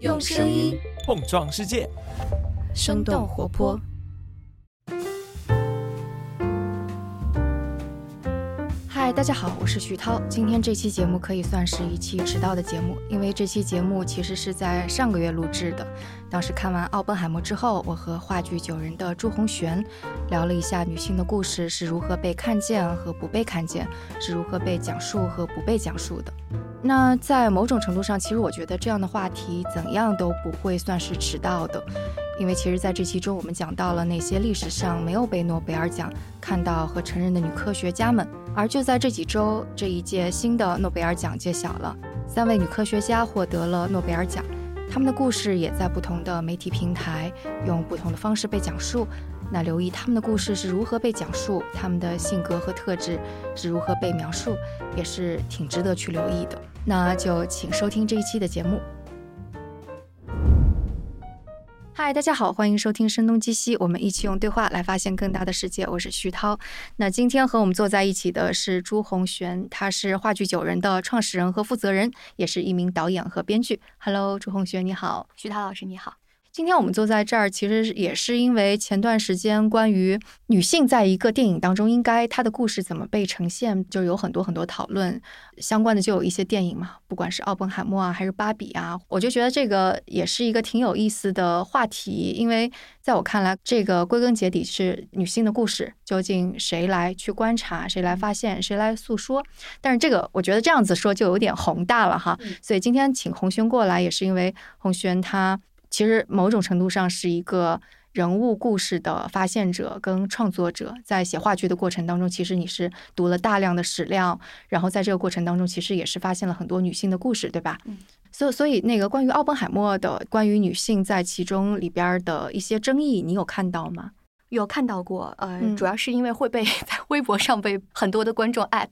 用声音碰撞世界，生动活泼。嗨，大家好，我是徐涛。今天这期节目可以算是一期迟到的节目，因为这期节目其实是在上个月录制的。当时看完《奥本海默》之后，我和话剧九人的朱红璇聊了一下女性的故事是如何被看见和不被看见，是如何被讲述和不被讲述的。那在某种程度上，其实我觉得这样的话题怎样都不会算是迟到的，因为其实在这期中，我们讲到了那些历史上没有被诺贝尔奖看到和承认的女科学家们。而就在这几周，这一届新的诺贝尔奖揭晓了，三位女科学家获得了诺贝尔奖，她们的故事也在不同的媒体平台用不同的方式被讲述。那留意他们的故事是如何被讲述，他们的性格和特质是如何被描述，也是挺值得去留意的。那就请收听这一期的节目。嗨，大家好，欢迎收听《声东击西》，我们一起用对话来发现更大的世界。我是徐涛。那今天和我们坐在一起的是朱红璇，他是话剧九人的创始人和负责人，也是一名导演和编剧。Hello，朱红璇，你好。徐涛老师，你好。今天我们坐在这儿，其实也是因为前段时间关于女性在一个电影当中应该她的故事怎么被呈现，就有很多很多讨论。相关的就有一些电影嘛，不管是奥本海默啊，还是芭比啊，我就觉得这个也是一个挺有意思的话题。因为在我看来，这个归根结底是女性的故事，究竟谁来去观察，谁来发现，谁来诉说？但是这个我觉得这样子说就有点宏大了哈。所以今天请红轩过来，也是因为红轩他。其实某种程度上是一个人物故事的发现者跟创作者，在写话剧的过程当中，其实你是读了大量的史料，然后在这个过程当中，其实也是发现了很多女性的故事，对吧？嗯。所以，所以那个关于奥本海默的关于女性在其中里边的一些争议，你有看到吗？有看到过，呃，主要是因为会被 在微博上被很多的观众 at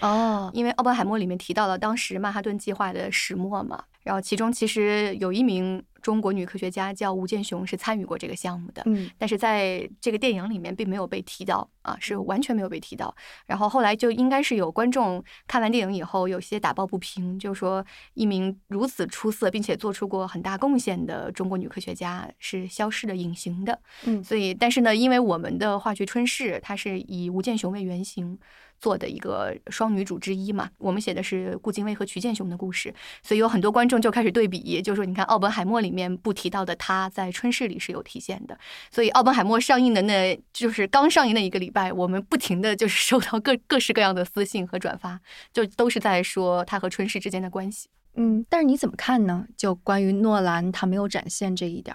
哦，因为奥本海默里面提到了当时曼哈顿计划的始末嘛，然后其中其实有一名。中国女科学家叫吴健雄，是参与过这个项目的，嗯，但是在这个电影里面并没有被提到啊，是完全没有被提到。然后后来就应该是有观众看完电影以后，有些打抱不平，就说一名如此出色并且做出过很大贡献的中国女科学家是消失的、隐形的，嗯，所以但是呢，因为我们的话剧《春逝》，它是以吴健雄为原型。做的一个双女主之一嘛，我们写的是顾金威和瞿建雄的故事，所以有很多观众就开始对比，就说你看奥本海默里面不提到的他在春逝里是有体现的，所以奥本海默上映的那就是刚上映那一个礼拜，我们不停的就是收到各各式各样的私信和转发，就都是在说他和春逝之间的关系。嗯，但是你怎么看呢？就关于诺兰他没有展现这一点，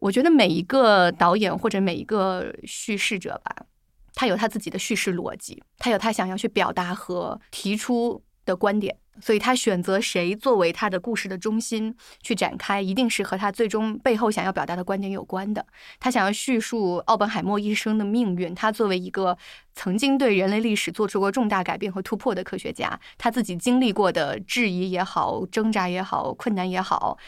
我觉得每一个导演或者每一个叙事者吧。他有他自己的叙事逻辑，他有他想要去表达和提出的观点，所以他选择谁作为他的故事的中心去展开，一定是和他最终背后想要表达的观点有关的。他想要叙述奥本海默一生的命运，他作为一个曾经对人类历史做出过重大改变和突破的科学家，他自己经历过的质疑也好、挣扎也好、困难也好，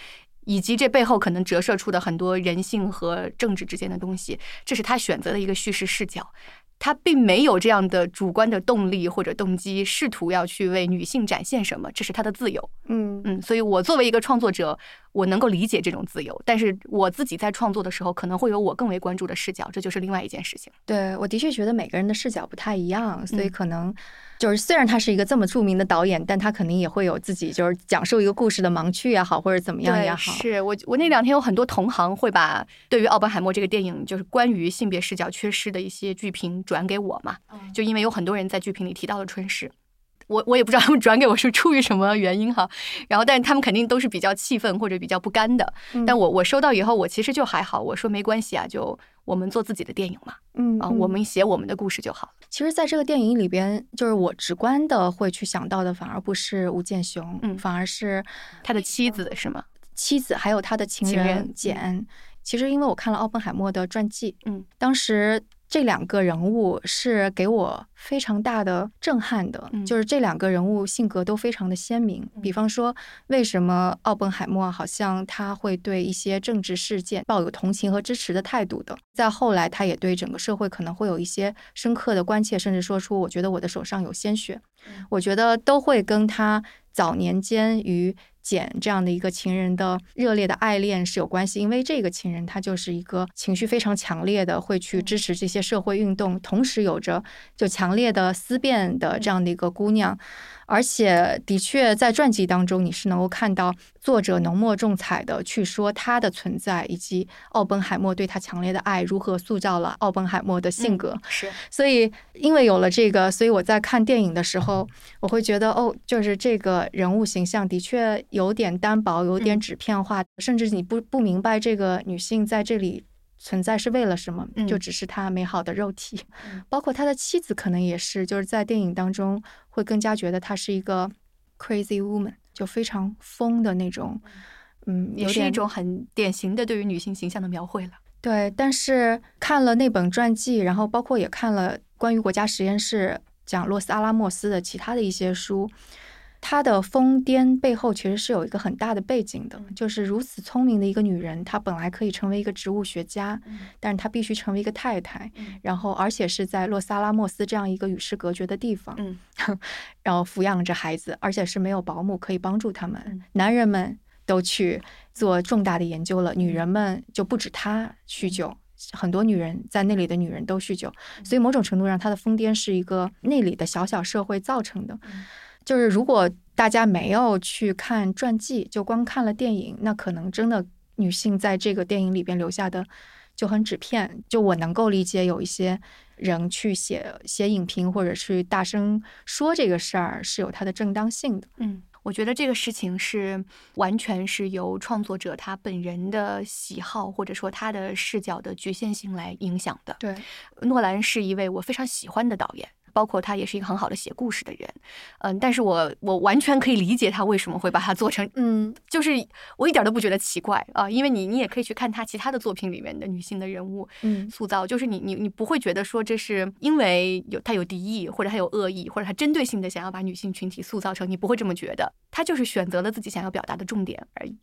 以及这背后可能折射出的很多人性和政治之间的东西，这是他选择的一个叙事视角。他并没有这样的主观的动力或者动机，试图要去为女性展现什么，这是他的自由。嗯嗯，所以我作为一个创作者。我能够理解这种自由，但是我自己在创作的时候，可能会有我更为关注的视角，这就是另外一件事情。对，我的确觉得每个人的视角不太一样，所以可能就是虽然他是一个这么著名的导演，但他肯定也会有自己就是讲述一个故事的盲区也好，或者怎么样也好。是我我那两天有很多同行会把对于奥本海默这个电影就是关于性别视角缺失的一些剧评转给我嘛，就因为有很多人在剧评里提到了春逝。我我也不知道他们转给我是出于什么原因哈，然后但是他们肯定都是比较气愤或者比较不甘的，但我我收到以后我其实就还好，我说没关系啊，就我们做自己的电影嘛，嗯啊，我们写我们的故事就好。其实，在这个电影里边，就是我直观的会去想到的，反而不是吴建雄，嗯，反而是他的妻子是吗？妻子还有他的情人简。其实，因为我看了奥本海默的传记，嗯，当时。这两个人物是给我非常大的震撼的，就是这两个人物性格都非常的鲜明。比方说，为什么奥本海默好像他会对一些政治事件抱有同情和支持的态度的？再后来，他也对整个社会可能会有一些深刻的关切，甚至说出“我觉得我的手上有鲜血”。我觉得都会跟他早年间与简这样的一个情人的热烈的爱恋是有关系，因为这个情人他就是一个情绪非常强烈的，会去支持这些社会运动，同时有着就强烈的思辨的这样的一个姑娘。而且，的确，在传记当中，你是能够看到作者浓墨重彩的去说他的存在，以及奥本海默对他强烈的爱如何塑造了奥本海默的性格。是，所以因为有了这个，所以我在看电影的时候，我会觉得，哦，就是这个人物形象的确有点单薄，有点纸片化，甚至你不不明白这个女性在这里。存在是为了什么？就只是她美好的肉体，包括他的妻子，可能也是，就是在电影当中会更加觉得她是一个 crazy woman，就非常疯的那种，嗯，也是一种很典型的对于女性形象的描绘了。对，但是看了那本传记，然后包括也看了关于国家实验室讲洛斯阿拉莫斯的其他的一些书。她的疯癫背后其实是有一个很大的背景的，就是如此聪明的一个女人，她本来可以成为一个植物学家，但是她必须成为一个太太，然后而且是在洛萨拉莫斯这样一个与世隔绝的地方，然后抚养着孩子，而且是没有保姆可以帮助他们。男人们都去做重大的研究了，女人们就不止她酗酒，很多女人在那里的女人都酗酒，所以某种程度上，她的疯癫是一个那里的小小社会造成的。就是如果大家没有去看传记，就光看了电影，那可能真的女性在这个电影里边留下的就很纸片。就我能够理解，有一些人去写写影评或者是大声说这个事儿是有它的正当性的。嗯，我觉得这个事情是完全是由创作者他本人的喜好或者说他的视角的局限性来影响的。对，诺兰是一位我非常喜欢的导演。包括他也是一个很好的写故事的人，嗯，但是我我完全可以理解他为什么会把它做成，嗯，就是我一点都不觉得奇怪啊，因为你你也可以去看他其他的作品里面的女性的人物，嗯，塑造，就是你你你不会觉得说这是因为有他有敌意或者他有恶意或者他针对性的想要把女性群体塑造成，你不会这么觉得，他就是选择了自己想要表达的重点而已。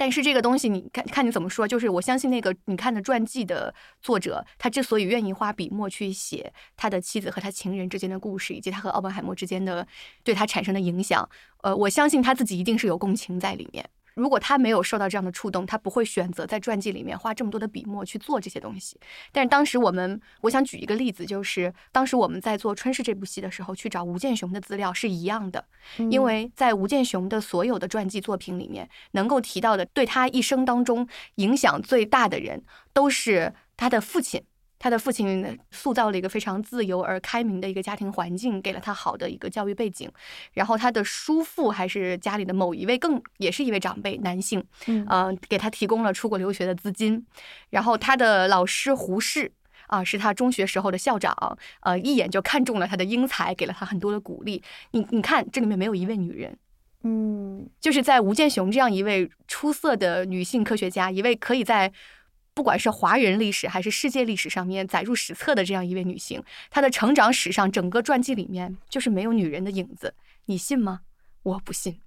但是这个东西，你看看你怎么说？就是我相信那个你看的传记的作者，他之所以愿意花笔墨去写他的妻子和他情人之间的故事，以及他和奥本海默之间的对他产生的影响，呃，我相信他自己一定是有共情在里面。如果他没有受到这样的触动，他不会选择在传记里面花这么多的笔墨去做这些东西。但是当时我们，我想举一个例子，就是当时我们在做《春逝》这部戏的时候，去找吴建雄的资料是一样的，因为在吴建雄的所有的传记作品里面，能够提到的对他一生当中影响最大的人，都是他的父亲。他的父亲塑造了一个非常自由而开明的一个家庭环境，给了他好的一个教育背景。然后他的叔父还是家里的某一位更也是一位长辈男性，嗯，给他提供了出国留学的资金。然后他的老师胡适啊，是他中学时候的校长，呃，一眼就看中了他的英才，给了他很多的鼓励。你你看，这里面没有一位女人，嗯，就是在吴健雄这样一位出色的女性科学家，一位可以在。不管是华人历史还是世界历史上面载入史册的这样一位女性，她的成长史上整个传记里面就是没有女人的影子，你信吗？我不信，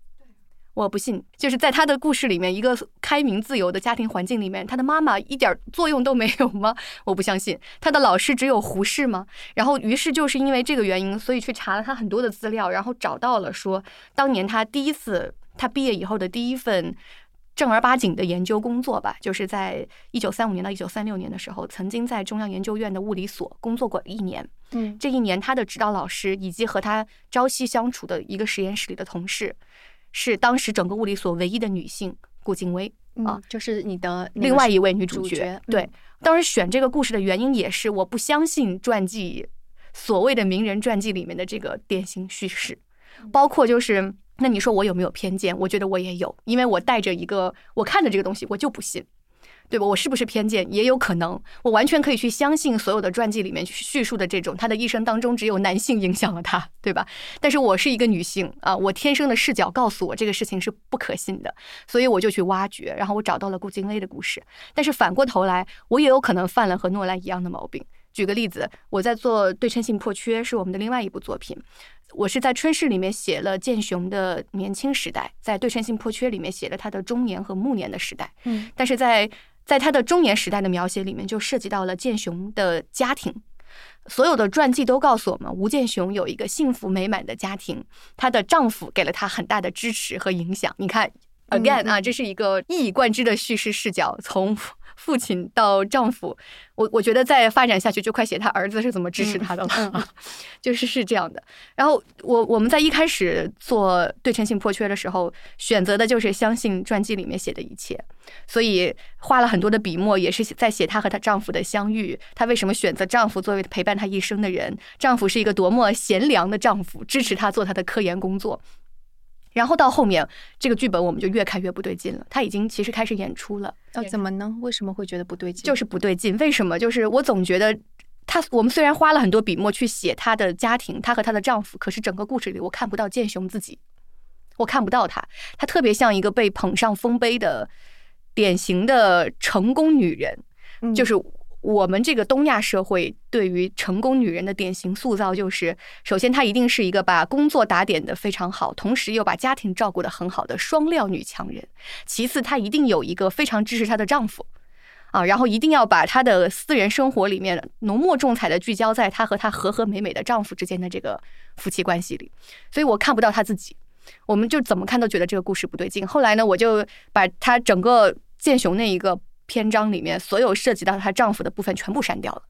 我不信。就是在她的故事里面，一个开明自由的家庭环境里面，她的妈妈一点作用都没有吗？我不相信。她的老师只有胡适吗？然后，于是就是因为这个原因，所以去查了她很多的资料，然后找到了说，当年她第一次，她毕业以后的第一份。正儿八经的研究工作吧，就是在一九三五年到一九三六年的时候，曾经在中央研究院的物理所工作过一年。嗯，这一年他的指导老师以及和他朝夕相处的一个实验室里的同事，是当时整个物理所唯一的女性顾静薇啊，就是你的另外一位女主角。对，当时选这个故事的原因也是我不相信传记所谓的名人传记里面的这个典型叙事，包括就是。那你说我有没有偏见？我觉得我也有，因为我带着一个我看的这个东西，我就不信，对吧？我是不是偏见？也有可能，我完全可以去相信所有的传记里面叙述的这种，他的一生当中只有男性影响了他，对吧？但是我是一个女性啊，我天生的视角告诉我这个事情是不可信的，所以我就去挖掘，然后我找到了顾静薇的故事。但是反过头来，我也有可能犯了和诺兰一样的毛病。举个例子，我在做对称性破缺，是我们的另外一部作品。我是在《春逝》里面写了建雄的年轻时代，在《对称性破缺》里面写了他的中年和暮年的时代。嗯，但是在在他的中年时代的描写里面，就涉及到了建雄的家庭。所有的传记都告诉我们，吴建雄有一个幸福美满的家庭，她的丈夫给了她很大的支持和影响。你看，again 啊，这是一个一以贯之的叙事视角，从。父亲到丈夫，我我觉得再发展下去就快写他儿子是怎么支持他的了，就是是这样的。然后我我们在一开始做对称性破缺的时候，选择的就是相信传记里面写的一切，所以花了很多的笔墨，也是在写她和她丈夫的相遇。她为什么选择丈夫作为陪伴她一生的人？丈夫是一个多么贤良的丈夫，支持她做她的科研工作。然后到后面，这个剧本我们就越看越不对劲了。他已经其实开始演出了，要，怎么呢？为什么会觉得不对劲？就是不对劲。为什么？就是我总觉得他，我们虽然花了很多笔墨去写她的家庭，她和她的丈夫，可是整个故事里我看不到剑雄自己，我看不到她。她特别像一个被捧上丰碑的典型的成功女人，就是。我们这个东亚社会对于成功女人的典型塑造，就是首先她一定是一个把工作打点的非常好，同时又把家庭照顾的很好的双料女强人。其次，她一定有一个非常支持她的丈夫，啊，然后一定要把她的私人生活里面浓墨重彩的聚焦在她和她和和美美的丈夫之间的这个夫妻关系里。所以我看不到她自己，我们就怎么看都觉得这个故事不对劲。后来呢，我就把她整个建雄那一个。篇章里面所有涉及到她丈夫的部分全部删掉了。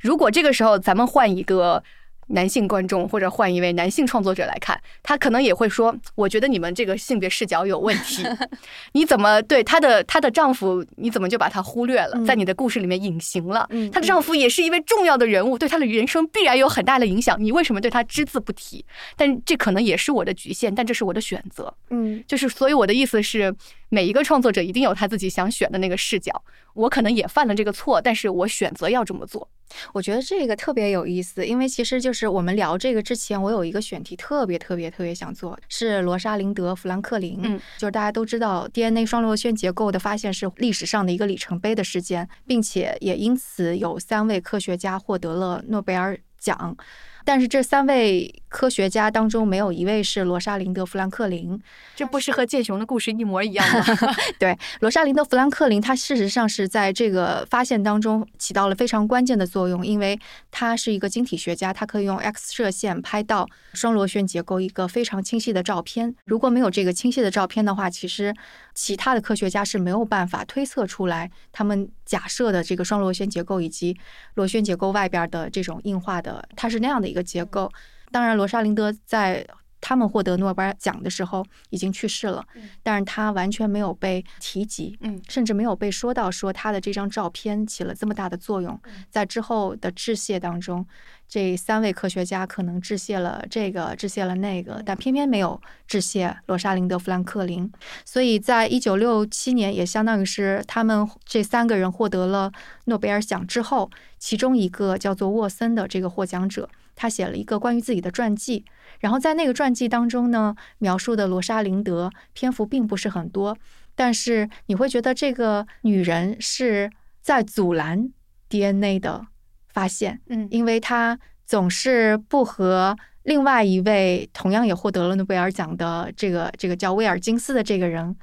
如果这个时候咱们换一个。男性观众或者换一位男性创作者来看，他可能也会说：“我觉得你们这个性别视角有问题。你怎么对她的她的丈夫？你怎么就把他忽略了，在你的故事里面隐形了？她的丈夫也是一位重要的人物，对她的人生必然有很大的影响。你为什么对他只字不提？但这可能也是我的局限，但这是我的选择。嗯，就是所以我的意思是，每一个创作者一定有他自己想选的那个视角。我可能也犯了这个错，但是我选择要这么做。”我觉得这个特别有意思，因为其实就是我们聊这个之前，我有一个选题特别特别特别想做，是罗莎琳德·弗兰克林。嗯，就是大家都知道 DNA 双螺旋结构的发现是历史上的一个里程碑的事件，并且也因此有三位科学家获得了诺贝尔奖。但是这三位科学家当中没有一位是罗莎琳德·富兰克林，这不是和剑雄的故事一模一样吗？对，罗莎琳德·富兰克林，她事实上是在这个发现当中起到了非常关键的作用，因为她是一个晶体学家，她可以用 X 射线拍到双螺旋结构一个非常清晰的照片。如果没有这个清晰的照片的话，其实其他的科学家是没有办法推测出来他们假设的这个双螺旋结构以及螺旋结构外边的这种硬化的，它是那样的。一个结构，当然，罗莎琳德在他们获得诺贝尔奖的时候已经去世了，但是他完全没有被提及，嗯，甚至没有被说到说他的这张照片起了这么大的作用。在之后的致谢当中，这三位科学家可能致谢了这个，致谢了那个，但偏偏没有致谢罗莎琳德·富兰克林。所以在一九六七年，也相当于是他们这三个人获得了诺贝尔奖之后，其中一个叫做沃森的这个获奖者。他写了一个关于自己的传记，然后在那个传记当中呢，描述的罗莎琳德篇幅并不是很多，但是你会觉得这个女人是在阻拦 DNA 的发现，嗯，因为她总是不和另外一位同样也获得了诺贝尔奖的这个这个叫威尔金斯的这个人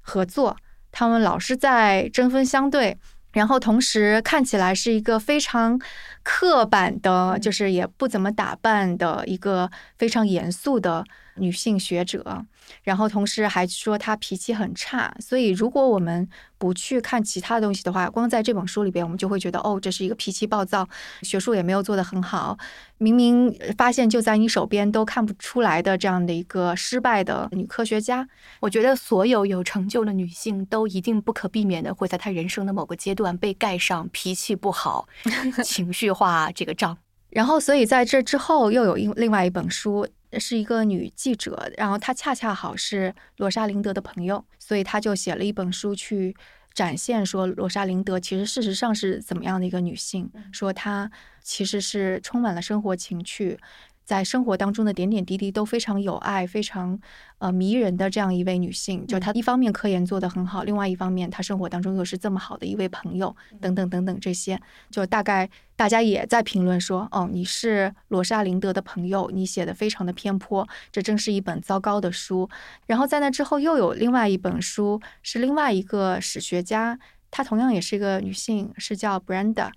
合作，他们老是在针锋相对。然后同时看起来是一个非常刻板的，就是也不怎么打扮的一个非常严肃的。女性学者，然后同时还说她脾气很差，所以如果我们不去看其他东西的话，光在这本书里边，我们就会觉得哦，这是一个脾气暴躁、学术也没有做得很好，明明发现就在你手边都看不出来的这样的一个失败的女科学家。我觉得所有有成就的女性都一定不可避免的会在她人生的某个阶段被盖上脾气不好、情绪化这个章。然后，所以在这之后又有另另外一本书。是一个女记者，然后她恰恰好是罗莎琳德的朋友，所以她就写了一本书去展现说罗莎琳德其实事实上是怎么样的一个女性，说她其实是充满了生活情趣。在生活当中的点点滴滴都非常有爱、非常呃迷人的这样一位女性，就她一方面科研做得很好，另外一方面她生活当中又是这么好的一位朋友，等等等等这些，就大概大家也在评论说，哦，你是罗莎琳德的朋友，你写的非常的偏颇，这正是一本糟糕的书。然后在那之后又有另外一本书，是另外一个史学家，她同样也是一个女性，是叫 Brenda。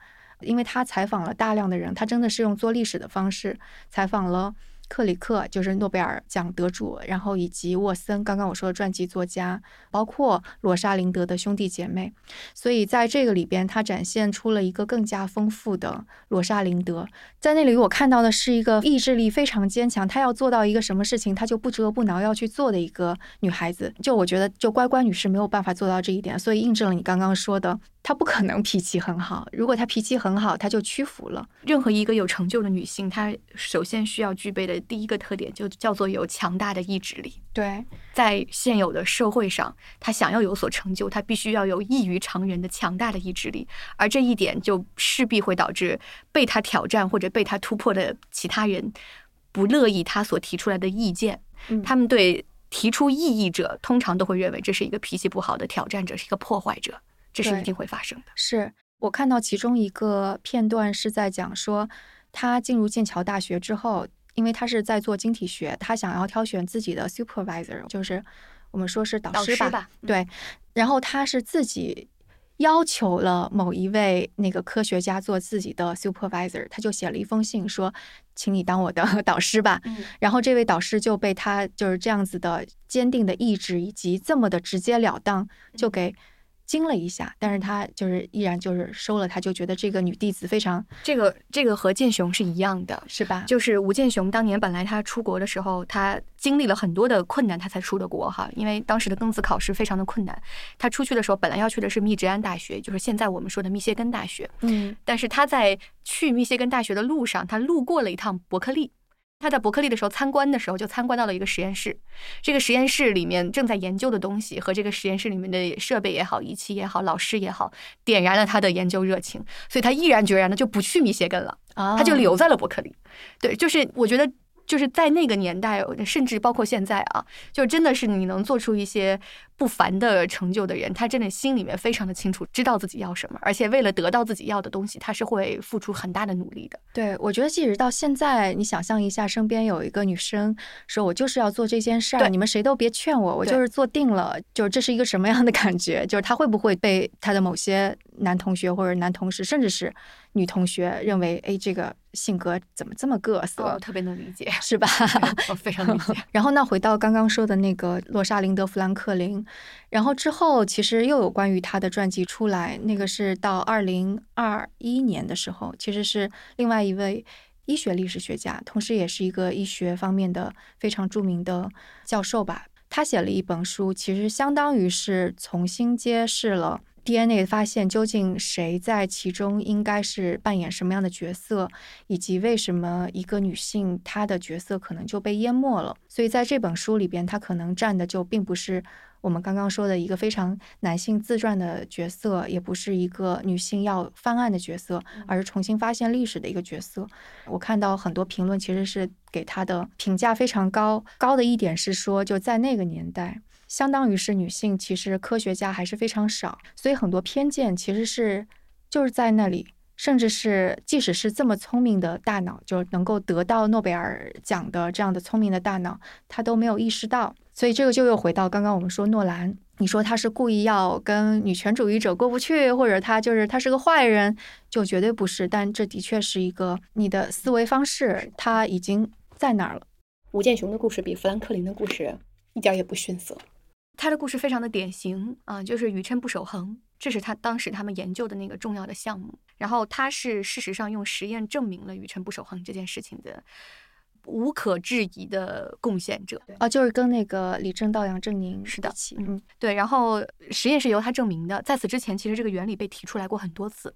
因为他采访了大量的人，他真的是用做历史的方式采访了。克里克就是诺贝尔奖得主，然后以及沃森，刚刚我说的传记作家，包括罗莎琳德的兄弟姐妹，所以在这个里边，他展现出了一个更加丰富的罗莎琳德。在那里，我看到的是一个意志力非常坚强，她要做到一个什么事情，她就不折不挠要去做的一个女孩子。就我觉得，就乖乖女士没有办法做到这一点，所以印证了你刚刚说的。她不可能脾气很好。如果她脾气很好，她就屈服了。任何一个有成就的女性，她首先需要具备的第一个特点，就叫做有强大的意志力。对，在现有的社会上，他想要有所成就，他必须要有异于常人的强大的意志力。而这一点，就势必会导致被他挑战或者被他突破的其他人不乐意他所提出来的意见。他们对提出异议者，通常都会认为这是一个脾气不好的挑战者，是一个破坏者。这是一定会发生的。是我看到其中一个片段是在讲说，他进入剑桥大学之后，因为他是在做晶体学，他想要挑选自己的 supervisor，就是我们说是导师吧。对，然后他是自己要求了某一位那个科学家做自己的 supervisor，他就写了一封信说，请你当我的 导师吧。然后这位导师就被他就是这样子的坚定的意志以及这么的直截了当就给。惊了一下，但是他就是依然就是收了，他就觉得这个女弟子非常这个这个和剑雄是一样的，是吧？就是吴建雄当年本来他出国的时候，他经历了很多的困难，他才出的国哈，因为当时的庚子考试非常的困难。他出去的时候，本来要去的是密执安大学，就是现在我们说的密歇根大学，嗯，但是他在去密歇根大学的路上，他路过了一趟伯克利。他在伯克利的时候参观的时候，就参观到了一个实验室。这个实验室里面正在研究的东西和这个实验室里面的设备也好、仪器也好、老师也好，点燃了他的研究热情，所以他毅然决然的就不去密歇根了，他就留在了伯克利。对，就是我觉得。就是在那个年代，甚至包括现在啊，就真的是你能做出一些不凡的成就的人，他真的心里面非常的清楚，知道自己要什么，而且为了得到自己要的东西，他是会付出很大的努力的。对，我觉得即使到现在，你想象一下，身边有一个女生说：“我就是要做这件事儿，你们谁都别劝我，我就是做定了。”就是这是一个什么样的感觉？就是他会不会被他的某些男同学或者男同事，甚至是？女同学认为，哎，这个性格怎么这么各色？我特别能理解，是吧？我非常理解。然后，那回到刚刚说的那个洛莎琳德·富兰克林，然后之后其实又有关于她的传记出来，那个是到二零二一年的时候，其实是另外一位医学历史学家，同时也是一个医学方面的非常著名的教授吧。他写了一本书，其实相当于是重新揭示了。DNA 发现究竟谁在其中应该是扮演什么样的角色，以及为什么一个女性她的角色可能就被淹没了？所以在这本书里边，她可能站的就并不是我们刚刚说的一个非常男性自传的角色，也不是一个女性要翻案的角色，而是重新发现历史的一个角色。我看到很多评论其实是给她的评价非常高，高的一点是说就在那个年代。相当于是女性，其实科学家还是非常少，所以很多偏见其实是就是在那里，甚至是即使是这么聪明的大脑，就能够得到诺贝尔奖的这样的聪明的大脑，他都没有意识到。所以这个就又回到刚刚我们说诺兰，你说他是故意要跟女权主义者过不去，或者他就是他是个坏人，就绝对不是。但这的确是一个你的思维方式，他已经在那儿了。吴建雄的故事比富兰克林的故事一点也不逊色。他的故事非常的典型啊，就是宇称不守恒，这是他当时他们研究的那个重要的项目。然后他是事实上用实验证明了宇称不守恒这件事情的无可置疑的贡献者啊，就是跟那个李政道、杨振宁是的，嗯，对。然后实验是由他证明的，在此之前，其实这个原理被提出来过很多次。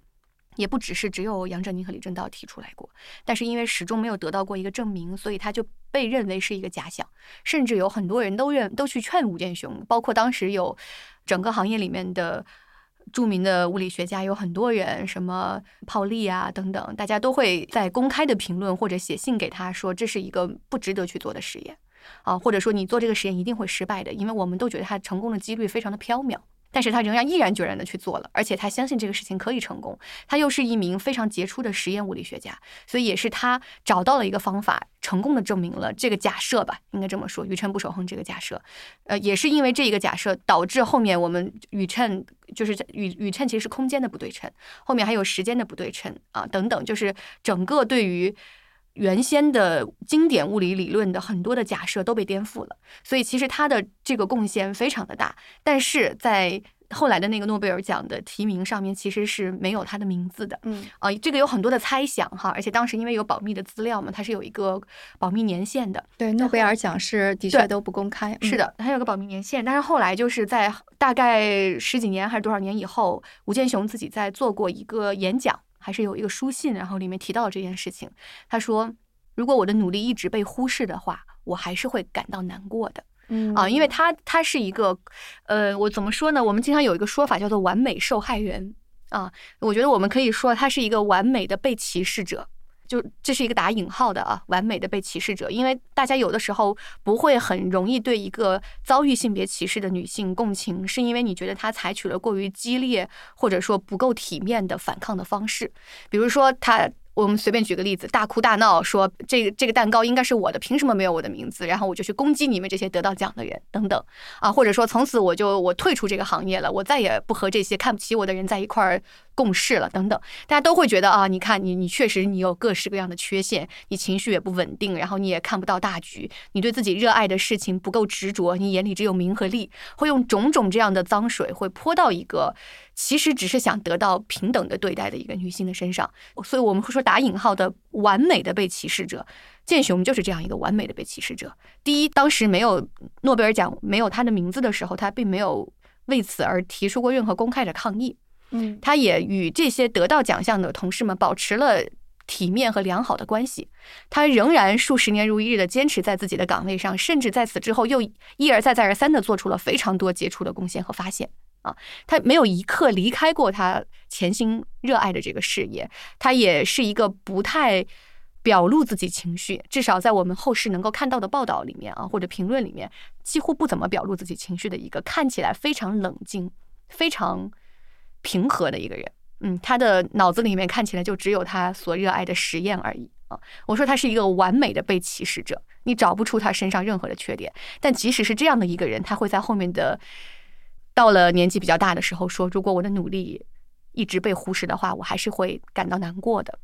也不只是只有杨振宁和李政道提出来过，但是因为始终没有得到过一个证明，所以他就被认为是一个假想。甚至有很多人都认都去劝吴建雄，包括当时有整个行业里面的著名的物理学家，有很多人，什么泡利啊等等，大家都会在公开的评论或者写信给他说，这是一个不值得去做的实验啊，或者说你做这个实验一定会失败的，因为我们都觉得他成功的几率非常的缥缈。但是他仍然毅然决然的去做了，而且他相信这个事情可以成功。他又是一名非常杰出的实验物理学家，所以也是他找到了一个方法，成功的证明了这个假设吧，应该这么说，宇称不守恒这个假设。呃，也是因为这一个假设，导致后面我们宇称就是在宇宇称其实是空间的不对称，后面还有时间的不对称啊等等，就是整个对于原先的经典物理理论的很多的假设都被颠覆了。所以其实他的这个贡献非常的大，但是在后来的那个诺贝尔奖的提名上面其实是没有他的名字的。嗯啊，这个有很多的猜想哈，而且当时因为有保密的资料嘛，它是有一个保密年限的。对，诺贝尔奖是的确都不公开。嗯是，的，它有个保密年限，但是后来就是在大概十几年还是多少年以后，吴健雄自己在做过一个演讲，还是有一个书信，然后里面提到了这件事情。他说，如果我的努力一直被忽视的话，我还是会感到难过的。嗯啊，因为他他是一个，呃，我怎么说呢？我们经常有一个说法叫做“完美受害人”啊，我觉得我们可以说他是一个完美的被歧视者，就这是一个打引号的啊，完美的被歧视者，因为大家有的时候不会很容易对一个遭遇性别歧视的女性共情，是因为你觉得她采取了过于激烈或者说不够体面的反抗的方式，比如说她。我们随便举个例子，大哭大闹说这个这个蛋糕应该是我的，凭什么没有我的名字？然后我就去攻击你们这些得到奖的人，等等啊，或者说从此我就我退出这个行业了，我再也不和这些看不起我的人在一块儿共事了，等等。大家都会觉得啊，你看你你确实你有各式各样的缺陷，你情绪也不稳定，然后你也看不到大局，你对自己热爱的事情不够执着，你眼里只有名和利，会用种种这样的脏水会泼到一个其实只是想得到平等的对待的一个女性的身上，所以我们会说打引号的完美的被歧视者。剑雄就是这样一个完美的被歧视者。第一，当时没有诺贝尔奖没有他的名字的时候，他并没有为此而提出过任何公开的抗议。嗯他也与这些得到奖项的同事们保持了体面和良好的关系。他仍然数十年如一日的坚持在自己的岗位上，甚至在此之后又一而再再而三的做出了非常多杰出的贡献和发现。啊，他没有一刻离开过他潜心热爱的这个事业。他也是一个不太表露自己情绪，至少在我们后世能够看到的报道里面啊，或者评论里面，几乎不怎么表露自己情绪的一个看起来非常冷静、非常平和的一个人。嗯，他的脑子里面看起来就只有他所热爱的实验而已啊。我说他是一个完美的被歧视者，你找不出他身上任何的缺点。但即使是这样的一个人，他会在后面的到了年纪比较大的时候说，如果我的努力一直被忽视的话，我还是会感到难过的。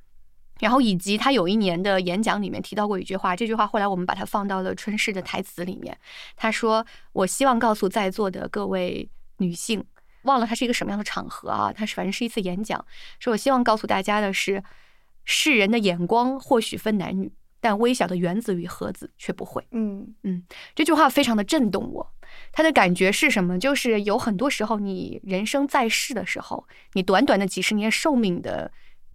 然后以及他有一年的演讲里面提到过一句话，这句话后来我们把它放到了春逝的台词里面。他说：“我希望告诉在座的各位女性，忘了它是一个什么样的场合啊？他是反正是一次演讲，说我希望告诉大家的是，世人的眼光或许分男女，但微小的原子与核子却不会。”嗯嗯这句话非常的震动我。他的感觉是什么？就是有很多时候，你人生在世的时候，你短短的几十年寿命的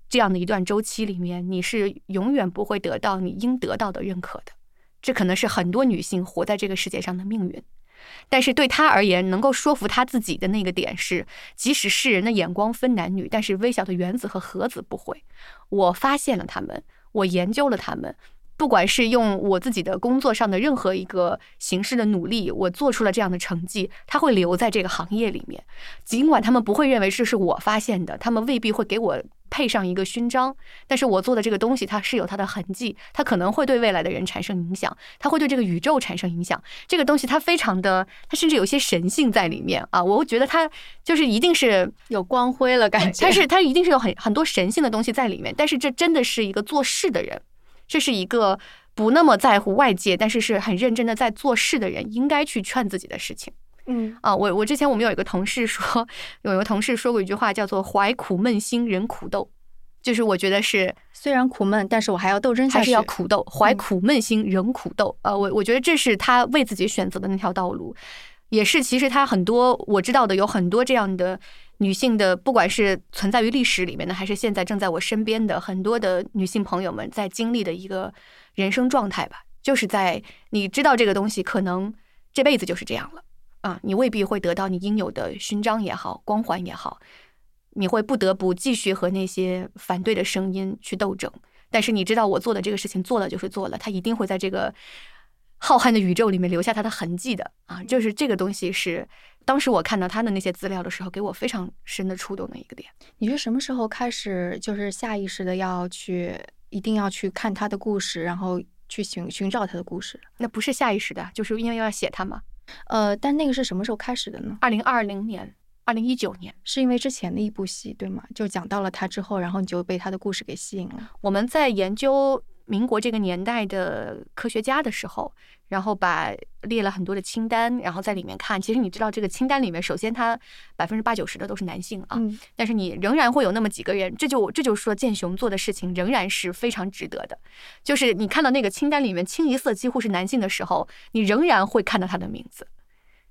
这样的一段周期里面，你是永远不会得到你应得到的认可的。这可能是很多女性活在这个世界上的命运。但是对她而言，能够说服她自己的那个点是，即使世人的眼光分男女，但是微小的原子和核子不会。我发现了它们，我研究了它们，不管是用我自己的工作上的任何一个形式的努力，我做出了这样的成绩，他会留在这个行业里面。尽管他们不会认为这是我发现的，他们未必会给我配上一个勋章，但是我做的这个东西，它是有它的痕迹，它可能会对未来的人产生影响，它会对这个宇宙产生影响。这个东西它非常的，它甚至有些神性在里面啊！我觉得它就是一定是有光辉了感觉。它是它一定是有很很多神性的东西在里面，但是这真的是一个做事的人，这是一个不那么在乎外界，但是是很认真的在做事的人应该去劝自己的事情嗯啊。我我之前我们有一个同事说，有一个同事说过一句话，叫做“怀苦闷心，人苦斗”，就是我觉得是虽然苦闷，但是我还要斗争下去。还是要苦斗，怀苦闷心，人苦斗。呃，我我觉得这是他为自己选择的那条道路，也是其实他很多我知道的有很多这样的女性的，不管是存在于历史里面的，还是现在正在我身边的很多的女性朋友们在经历的一个人生状态吧，就是在你知道这个东西可能这辈子就是这样了啊，你未必会得到你应有的勋章也好，光环也好，你会不得不继续和那些反对的声音去斗争。但是你知道，我做的这个事情做了就是做了，它一定会在这个浩瀚的宇宙里面留下它的痕迹的啊！就是这个东西是当时我看到他的那些资料的时候，给我非常深的触动的一个点。你是什么时候开始就是下意识的要去，一定要去看他的故事，然后去寻寻找他的故事？那不是下意识的，就是因为要写他嘛。呃，但那个是什么时候开始的呢？二零二零年，二零一九年，是因为之前的一部戏对吗？就讲到了他之后，然后你就被他的故事给吸引了。我们在研究民国这个年代的科学家的时候，然后把列了很多的清单，然后在里面看。其实你知道，这个清单里面，首先他百分之八九十的都是男性啊，嗯但是你仍然会有那么几个人，这就这就是说建雄做的事情仍然是非常值得的。就是你看到那个清单里面清一色几乎是男性的时候，你仍然会看到他的名字，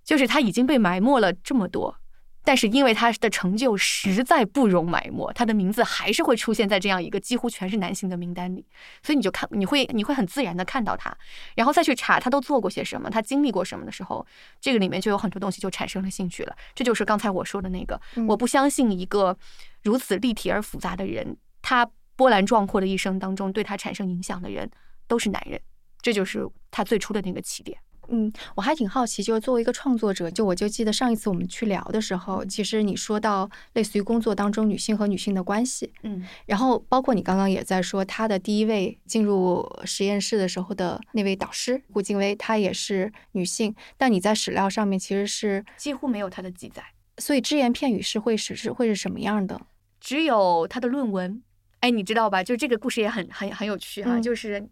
就是他已经被埋没了这么多。但是因为他的成就实在不容埋没，他的名字还是会出现在这样一个几乎全是男性的名单里，所以你就看你会你会很自然的看到他，然后再去查他都做过些什么，他经历过什么的时候，这个里面就有很多东西就产生了兴趣了。这就是刚才我说的那个，嗯我不相信一个如此立体而复杂的人，他波澜壮阔的一生当中对他产生影响的人都是男人，这就是他最初的那个起点。嗯，我还挺好奇，就是作为一个创作者，就我就记得上一次我们去聊的时候，其实你说到类似于工作当中女性和女性的关系，嗯然后包括你刚刚也在说他的第一位进入实验室的时候的那位导师顾静薇，她也是女性，但你在史料上面其实是，几乎没有她的记载，所以只言片语是会是是会是什么样的？只有她的论文。哎，你知道吧？就这个故事也很很很有趣哈、嗯就是。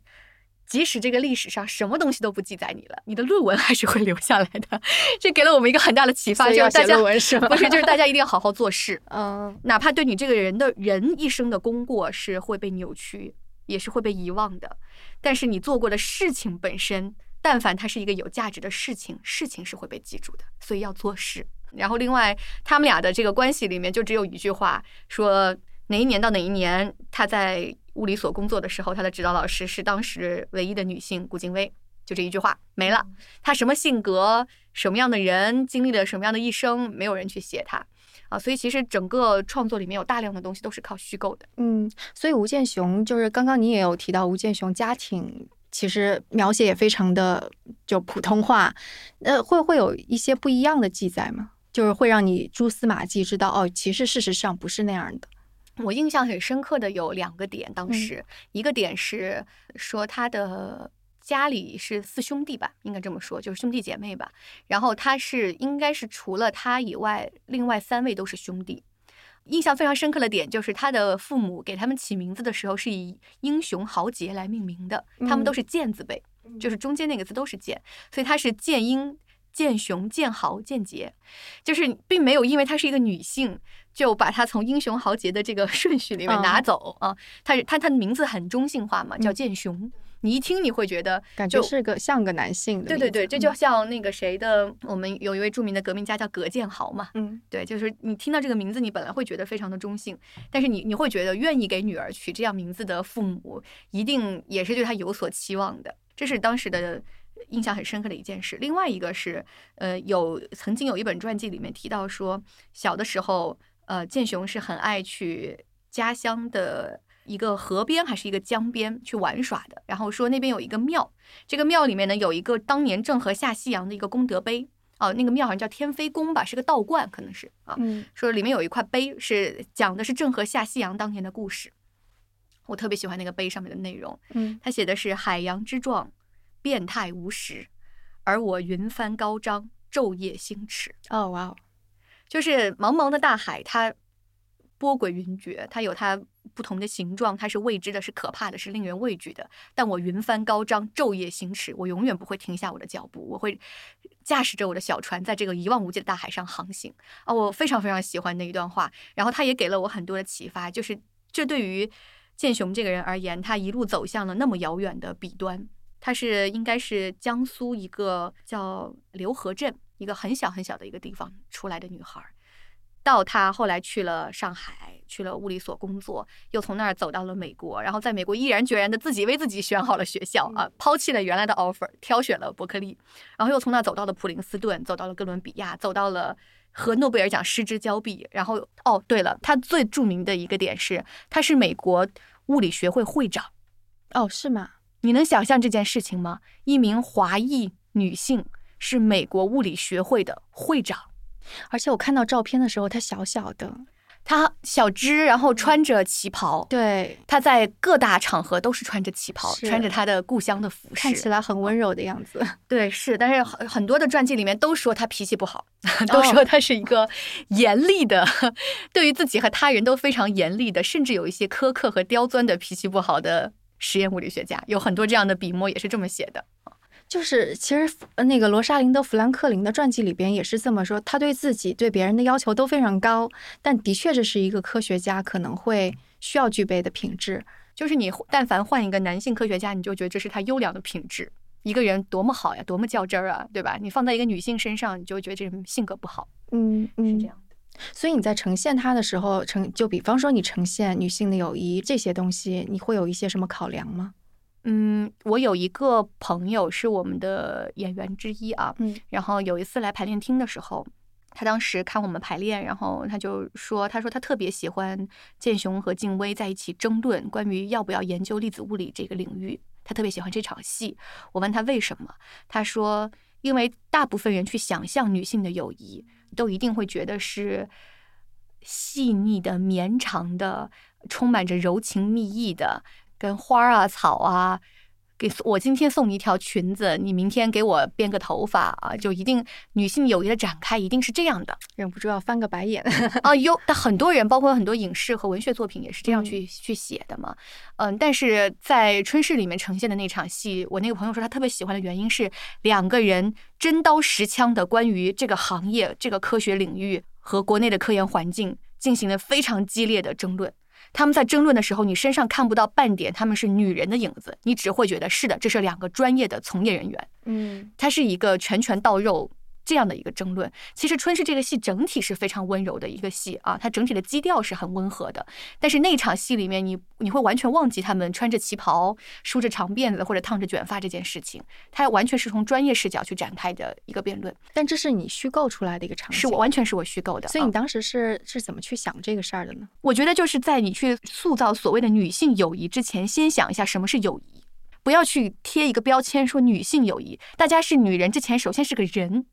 即使这个历史上什么东西都不记载你了，你的论文还是会留下来的，这给了我们一个很大的启发，就是大家论文是吗不是，就是大家一定要好好做事，嗯哪怕对你这个人的人一生的功过是会被扭曲，也是会被遗忘的，但是你做过的事情本身，但凡它是一个有价值的事情，事情是会被记住的，所以要做事。然后另外，他们俩的这个关系里面就只有一句话，说哪一年到哪一年，他在物理所工作的时候，他的指导老师是当时唯一的女性顾静薇，就这一句话没了。他什么性格，什么样的人，经历了什么样的一生，没有人去写他。啊，所以其实整个创作里面有大量的东西都是靠虚构的。嗯，所以吴建雄就是刚刚你也有提到吴建雄家庭。其实描写也非常的就普通话，呃，会会有一些不一样的记载吗？就是会让你蛛丝马迹知道哦，其实事实上不是那样的。我印象很深刻的有两个点，当嗯时、一个点是说他的家里是四兄弟吧，应该这么说，就是兄弟姐妹吧。然后他是应该是除了他以外，另外三位都是兄弟。印象非常深刻的点就是他的父母给他们起名字的时候是以英雄豪杰来命名的，他们都是剑字辈，就是中间那个字都是剑，所以他是剑英。剑雄、剑豪、剑杰，就是并没有因为她是一个女性，就把他从英雄豪杰的这个 顺序里面拿走、啊。她是她她的名字很中性化嘛，叫剑雄。你一听你会觉得感觉就是个像个男性的。对对对，这就像那个谁的，我们有一位著名的革命家叫葛剑豪嘛。嗯对，就是你听到这个名字，你本来会觉得非常的中性，但是你你会觉得愿意给女儿取这样名字的父母，一定也是对他有所期望的。这是当时的印象很深刻的一件事。另外一个是，呃，有曾经有一本传记里面提到说，小的时候，呃，建雄是很爱去家乡的。一个河边还是一个江边去玩耍的，然后说那边有一个庙，这个庙里面呢有一个当年郑和下西洋的一个功德碑，哦，那个庙好像叫天妃宫吧，是个道观，可能是啊。嗯说里面有一块碑是讲的是郑和下西洋当年的故事，我特别喜欢那个碑上面的内容。嗯他写的是海洋之壮，变态无时，而我云帆高张，昼夜星驰。哦哇哦就是茫茫的大海，它波诡云谲，它有它不同的形状，它是未知的，是可怕的，是令人畏惧的。但我云帆高张，昼夜行驶，我永远不会停下我的脚步，我会驾驶着我的小船，在这个一望无际的大海上航行。啊，我非常非常喜欢那一段话，然后他也给了我很多的启发，就是这对于建雄这个人而言，他一路走向了那么遥远的彼端。他是应该是江苏一个叫刘河镇一个很小很小的一个地方出来的女孩儿，到她后来去了上海，去了物理所工作，又从那儿走到了美国，然后在美国毅然决然的自己为自己选好了学校啊，抛弃了原来的 offer，挑选了伯克利，然后又从那儿走到了普林斯顿，走到了哥伦比亚，走到了。和诺贝尔奖失之交臂，然后哦，对了，她最著名的一个点是，她是美国物理学会会长。哦是吗？你能想象这件事情吗？一名华裔女性是美国物理学会的会长，而且我看到照片的时候，他小小的，他小只，然后穿着旗袍，对，他在各大场合都是穿着旗袍，穿着他的故乡的服饰，看起来很温柔的样子。对，是，但是很很多的传记里面都说他脾气不好，都说他是一个严厉的，对于自己和他人都非常严厉的，甚至有一些苛刻和刁钻的脾气不好的实验物理学家，有很多这样的笔墨也是这么写的。就是其实呃那个罗莎琳德·富兰克林的传记里边也是这么说，他对自己对别人的要求都非常高，但的确这是一个科学家可能会需要具备的品质。就是你但凡换一个男性科学家，你就觉得这是他优良的品质。一个人多么好呀，多么较真儿啊，对吧？你放在一个女性身上，你就会觉得这人性格不好，嗯嗯是这样的。所以你在呈现他的时候，呈就比方说你呈现女性的友谊这些东西，你会有一些什么考量吗？嗯，我有一个朋友是我们的演员之一啊，嗯然后有一次来排练厅的时候，他当时看我们排练，然后他就说，他说他特别喜欢建雄和静薇在一起争论关于要不要研究粒子物理这个领域，他特别喜欢这场戏。我问他为什么，他说，因为大部分人去想象女性的友谊，都一定会觉得是细腻的、绵长的、充满着柔情蜜意的。跟花儿啊、草啊，给我今天送你一条裙子，你明天给我编个头发啊，就一定女性友谊的展开一定是这样的忍不住要翻个白眼。啊。有但很多人，包括很多影视和文学作品也是这样嗯去、去写的嘛。嗯，但是在春逝里面呈现的那场戏，我那个朋友说他特别喜欢的原因是两个人真刀实枪的关于这个行业、这个科学领域和国内的科研环境进行了非常激烈的争论。他们在争论的时候，你身上看不到半点他们是女人的影子，你只会觉得是的，这是两个专业的从业人员。嗯他是一个拳拳到肉这样的一个争论。其实《春逝》这个戏整体是非常温柔的一个戏啊，它整体的基调是很温和的。但是那场戏里面你，你会完全忘记他们穿着旗袍、梳着长辫子或者烫着卷发这件事情，它完全是从专业视角去展开的一个辩论，但这是你虚构出来的一个场景，是我完全是我虚构的。啊所以你当时是是怎么去想这个事儿的呢？我觉得就是在你去塑造所谓的女性友谊之前，先想一下什么是友谊，不要去贴一个标签说女性友谊。大家是女人之前，首先是个人。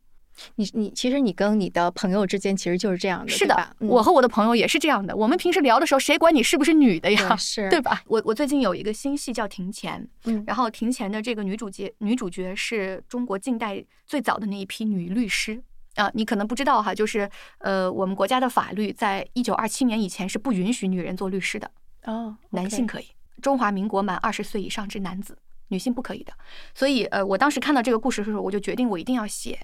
你你其实你跟你的朋友之间其实就是这样的，是的，嗯我和我的朋友也是这样的。我们平时聊的时候，谁管你是不是女的呀对？是 对吧？我我最近有一个新戏叫《庭前》，嗯然后《庭前》的这个女主角女主角是中国近代最早的那一批女律师。啊，你可能不知道哈，就是呃，我们国家的法律在一九二七年以前是不允许女人做律师的，哦，男性可以。中华民国满二十岁以上之男子，女性不可以的。所以呃，我当时看到这个故事的时候，我就决定我一定要写。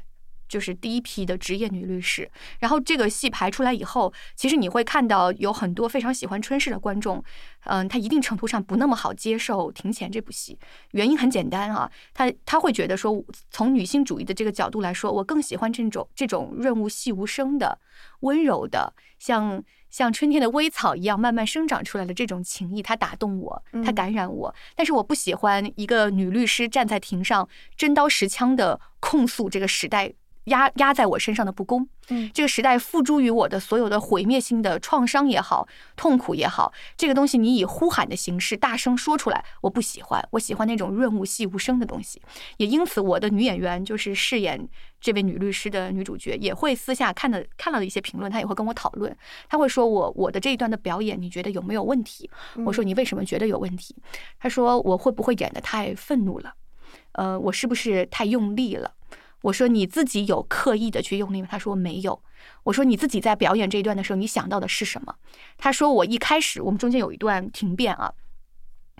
就是第一批的职业女律师，然后这个戏排出来以后，其实你会看到有很多非常喜欢春逝的观众，嗯，他一定程度上不那么好接受《庭前》这部戏，原因很简单啊，他他会觉得说，从女性主义的这个角度来说，我更喜欢这种这种润物细无声的、温柔的，像像春天的微草一样慢慢生长出来的这种情谊，它打动我，它嗯。感染我。但是我不喜欢一个女律师站在庭上真刀实枪的控诉这个时代压压在我身上的不公。嗯这个时代付诸于我的所有的毁灭性的创伤也好，痛苦也好，这个东西你以呼喊的形式大声说出来，我不喜欢，我喜欢那种润物细无声的东西。也因此，我的女演员就是饰演这位女律师的女主角，也会私下看的看到的一些评论，她也会跟我讨论，她会说我我的这一段的表演，你觉得有没有问题？我说你为什么觉得有问题？她说我会不会演得太愤怒了？呃，我是不是太用力了？我说你自己有刻意的去用力吗？他说没有。我说你自己在表演这一段的时候，你想到的是什么？他说我一开始我们中间有一段停变啊。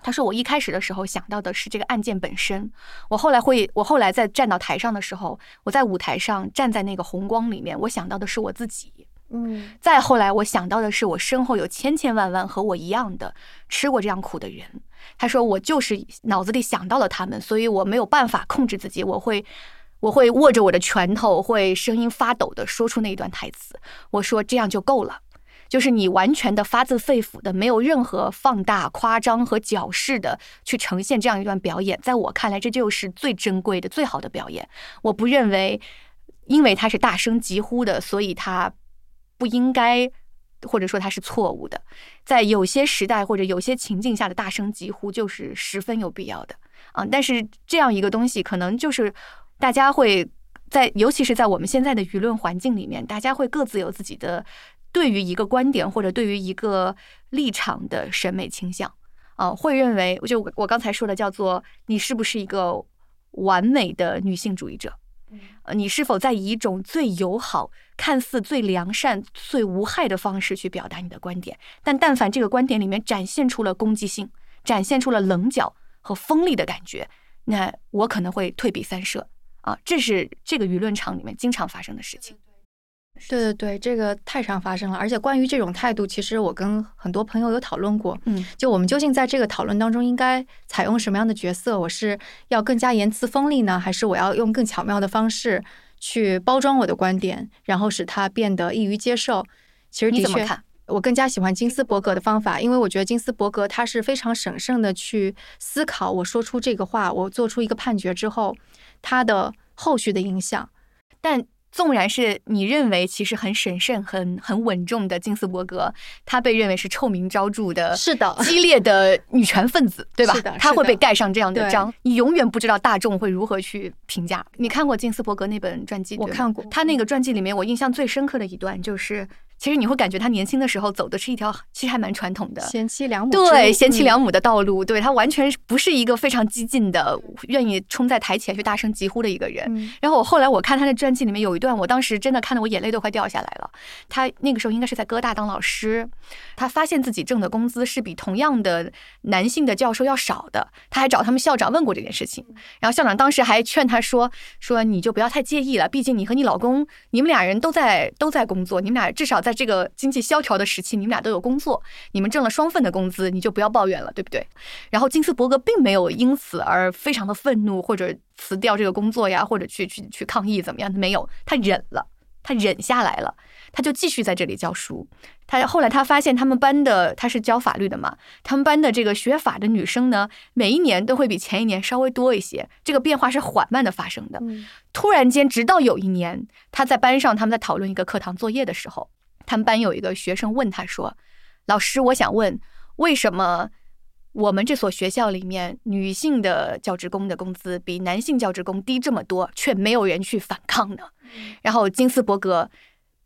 他说我一开始的时候想到的是这个案件本身，我后来会，我后来在站到台上的时候，我在舞台上站在那个红光里面，我想到的是我自己。嗯再后来，我想到的是我身后有千千万万和我一样的吃过这样苦的人。他说我就是脑子里想到了他们，所以我没有办法控制自己，我会我会握着我的拳头，会声音发抖的说出那一段台词。我说这样就够了。就是你完全的发自肺腑的，没有任何放大、夸张和矫饰的去呈现这样一段表演，在我看来，这就是最珍贵的、最好的表演。我不认为，因为他是大声疾呼的，所以他不应该，或者说他是错误的。在有些时代或者有些情境下的大声疾呼，就是十分有必要的啊。但是这样一个东西，可能就是大家会。在尤其是在我们现在的舆论环境里面，大家会各自有自己的对于一个观点或者对于一个立场的审美倾向啊，会认为就我我刚才说的叫做你是不是一个完美的女性主义者？呃，你是否在以一种最友好、看似最良善、最无害的方式去表达你的观点？但但凡这个观点里面展现出了攻击性，展现出了棱角和锋利的感觉，那我可能会退避三舍啊！这是这个舆论场里面经常发生的事情。对对对，这个太常发生了。而且关于这种态度，其实我跟很多朋友有讨论过。嗯，就我们究竟在这个讨论当中应该采用什么样的角色？我是要更加言辞锋利呢，还是我要用更巧妙的方式去包装我的观点，然后使它变得易于接受？其实你怎么看，我更加喜欢金斯伯格的方法，因为我觉得金斯伯格他是非常审慎的去思考我说出这个话，我做出一个判决之后，他的后续的影响，但。纵然是你认为其实很审慎、很很稳重的金斯伯格，他被认为是臭名昭著的，是的，激烈的女权分子，对吧？是的，他会被盖上这样的章，你永远不知道大众会如何去评价。你看过金斯伯格那本传记？我看过。他那个传记里面，我印象最深刻的一段就是。其实你会感觉他年轻的时候走的是一条其实还蛮传统的贤妻良母对贤妻良母的道路，对他完全不是一个非常激进的，愿意冲在台前去大声疾呼的一个人。然后我后来我看他的传记里面有一段，我当时真的看得我眼泪都快掉下来了。他那个时候应该是在哥大当老师，他发现自己挣的工资是比同样的男性的教授要少的，他还找他们校长问过这件事情，然后校长当时还劝他说说你就不要太介意了，毕竟你和你老公你们俩人都在都在工作，你们俩至少在。这个经济萧条的时期，你们俩都有工作，你们挣了双份的工资，你就不要抱怨了，对不对？然后金斯伯格并没有因此而非常的愤怒，或者辞掉这个工作呀，或者去去去抗议怎么样？没有，他忍了，他忍下来了，他就继续在这里教书。他后来他发现他们班的他是教法律的嘛，他们班的这个学法的女生呢，每一年都会比前一年稍微多一些，这个变化是缓慢的发生的。突然间，直到有一年，他在班上他们在讨论一个课堂作业的时候。他们班有一个学生问他说：“老师，我想问，为什么我们这所学校里面女性的教职工的工资比男性教职工低这么多，却没有人去反抗呢？”然后金斯伯格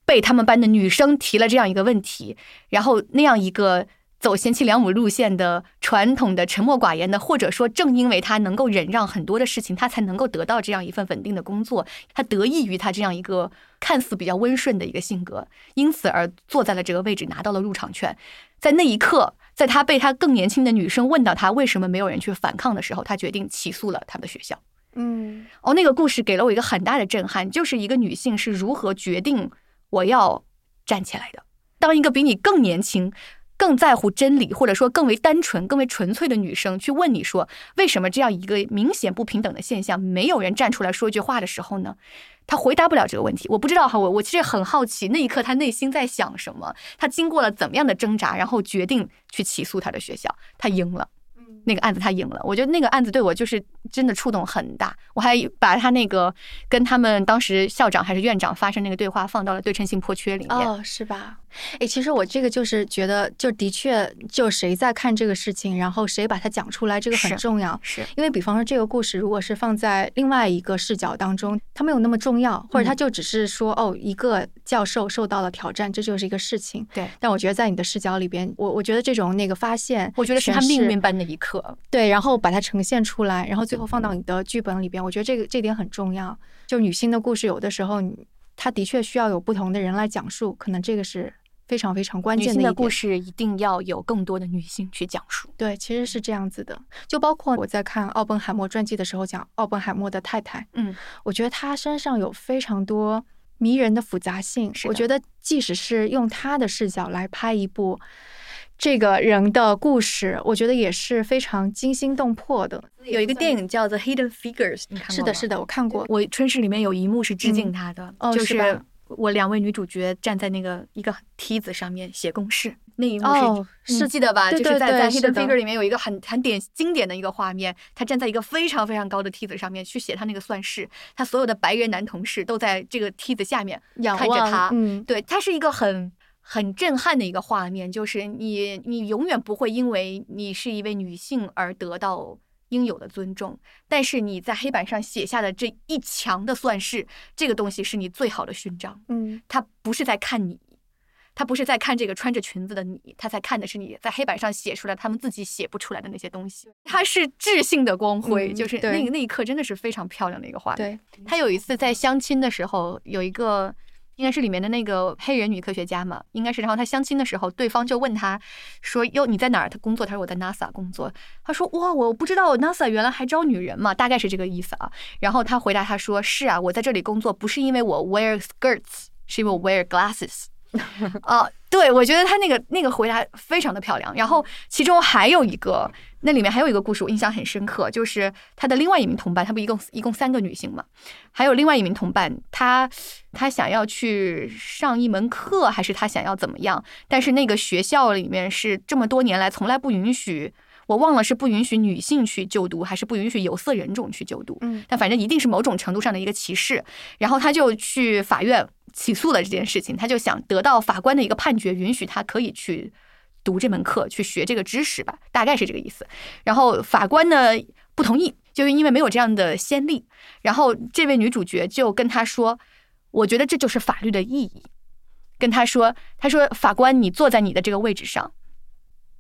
被他们班的女生提了这样一个问题，然后那样一个。走贤妻良母路线的传统的沉默寡言的，或者说正因为他能够忍让很多的事情，他才能够得到这样一份稳定的工作。他得益于他这样一个看似比较温顺的一个性格，因此而坐在了这个位置，拿到了入场券。在那一刻，在他被他更年轻的女生问到他为什么没有人去反抗的时候，他决定起诉了他们的学校。嗯，哦，那个故事给了我一个很大的震撼，就是一个女性是如何决定我要站起来的。当一个比你更年轻。更在乎真理，或者说更为单纯、更为纯粹的女生去问你说，为什么这样一个明显不平等的现象，没有人站出来说一句话的时候呢？他回答不了这个问题。我不知道哈，我我其实很好奇，那一刻他内心在想什么？他经过了怎么样的挣扎，然后决定去起诉他的学校，他赢了。那个案子他赢了，我觉得那个案子对我就是真的触动很大。我还把他那个跟他们当时校长还是院长发生那个对话放到了对称性破缺里面。哦，是吧？哎，其实我这个就是觉得，就的确，就谁在看这个事情，然后谁把它讲出来，这个很重要。是因为，比方说这个故事，如果是放在另外一个视角当中，它没有那么重要，或者它就只是说，哦，一个教授受到了挑战，这就是一个事情。对。但我觉得在你的视角里边，我我觉得这种那个发现，我觉得是他命运般的一刻。对，然后把它呈现出来，然后最后放到你的剧本里边，我觉得这个这点很重要。就女性的故事，有的时候，它的确需要有不同的人来讲述，可能这个是。非常非常关键的故事，一定要有更多的女性去讲述。对，其实是这样子的。就包括我在看奥本海默传记的时候，讲奥本海默的太太。嗯，我觉得她身上有非常多迷人的复杂性。我觉得，即使是用她的视角来拍一部这个人的故事，我觉得也是非常惊心动魄的。有一个电影叫做《Hidden Figures》，你看过是的，是的，我看过。我春逝里面有一幕是致敬她的，就是。我两位女主角站在那个一个梯子上面写公式，那一幕是是记得吧？就是在在《Hidden Figure》里面有一个很很典经典的一个画面，她站在一个非常非常高的梯子上面去写她那个算式，她所有的白人男同事都在这个梯子下面看着她。嗯，对，它是一个很很震撼的一个画面，就是你你永远不会因为你是一位女性而得到应有的尊重，但是你在黑板上写下的这一墙的算式，这个东西是你最好的勋章。嗯，他不是在看你，他不是在看这个穿着裙子的你，他在看的是你在黑板上写出来他们自己写不出来的那些东西。他是智性的光辉，嗯就是那个那一刻真的是非常漂亮的一个画面。对，他有一次在相亲的时候，有一个应该是里面的那个黑人女科学家嘛，应该是。然后他相亲的时候，对方就问他说：“哟，你在哪儿？”他工作，他说我在 NASA 工作。他说：“哇，我不知道 NASA 原来还招女人嘛，大概是这个意思啊。”然后他回答他说：“是啊，我在这里工作不是因为我 wear skirts，是因为我 wear glasses。”啊，对，我觉得他那个那个回答非常的漂亮。然后其中还有一个，那里面还有一个故事我印象很深刻，就是他的另外一名同伴，他不一共一共三个女性嘛，还有另外一名同伴，他他想要去上一门课，还是他想要怎么样？但是那个学校里面是这么多年来从来不允许。我忘了是不允许女性去就读，还是不允许有色人种去就读。嗯，但反正一定是某种程度上的一个歧视。然后他就去法院起诉了这件事情，他就想得到法官的一个判决，允许他可以去读这门课，去学这个知识吧，大概是这个意思。然后法官呢不同意，就是因为没有这样的先例。然后这位女主角就跟他说：“我觉得这就是法律的意义。”跟他说：“他说法官，你坐在你的这个位置上。”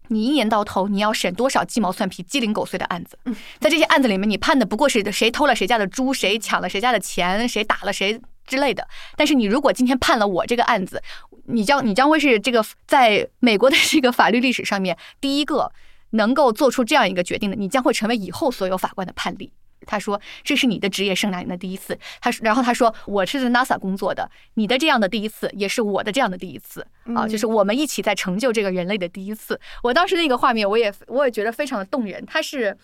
你一年到头，你要审多少鸡毛蒜皮、鸡零狗碎的案子？在这些案子里面，你判的不过是谁偷了谁家的猪，谁抢了谁家的钱，谁打了谁之类的。但是你如果今天判了我这个案子，你将你将会是这个在美国的这个法律历史上面第一个能够做出这样一个决定的，你将会成为以后所有法官的判例。他说：“这是你的职业生涯里的第一次。”他说，然后他说：“我是在 NASA 工作的，你的这样的第一次，也是我的这样的第一次啊，嗯就是我们一起在成就这个人类的第一次。”我当时那个画面，我也我也觉得非常的动人。他是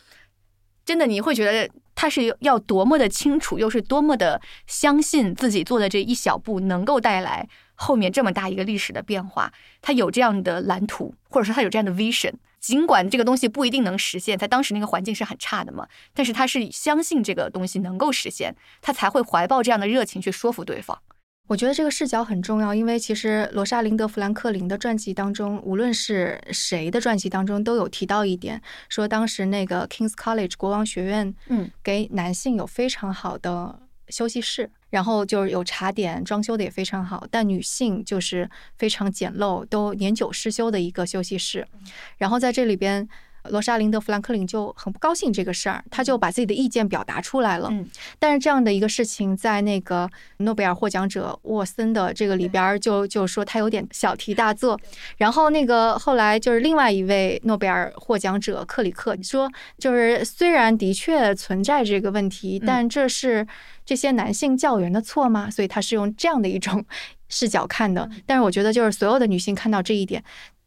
真的，你会觉得他是要多么的清楚，又是多么的相信自己做的这一小步能够带来后面这么大一个历史的变化。他有这样的蓝图，或者说他有这样的 vision。尽管这个东西不一定能实现，在当时那个环境是很差的嘛，但是他是相信这个东西能够实现，他才会怀抱这样的热情去说服对方。我觉得这个视角很重要，因为其实罗莎琳德·富兰克林的传记当中，无论是谁的传记当中，都有提到一点，说当时那个 King's College 国王学院，嗯，给男性有非常好的休息室，然后就是有茶点，装修的也非常好，但女性就是非常简陋，都年久失修的一个休息室。然后在这里边，罗莎琳德·富兰克林就很不高兴这个事儿，他就把自己的意见表达出来了。嗯但是这样的一个事情，在那个诺贝尔获奖者沃森的这个里边儿就就说他有点小题大做。然后那个后来就是另外一位诺贝尔获奖者克里克说，就是虽然的确存在这个问题，嗯但这是这些男性教员的错吗？所以他是用这样的一种视角看的。但是我觉得，就是所有的女性看到这一点。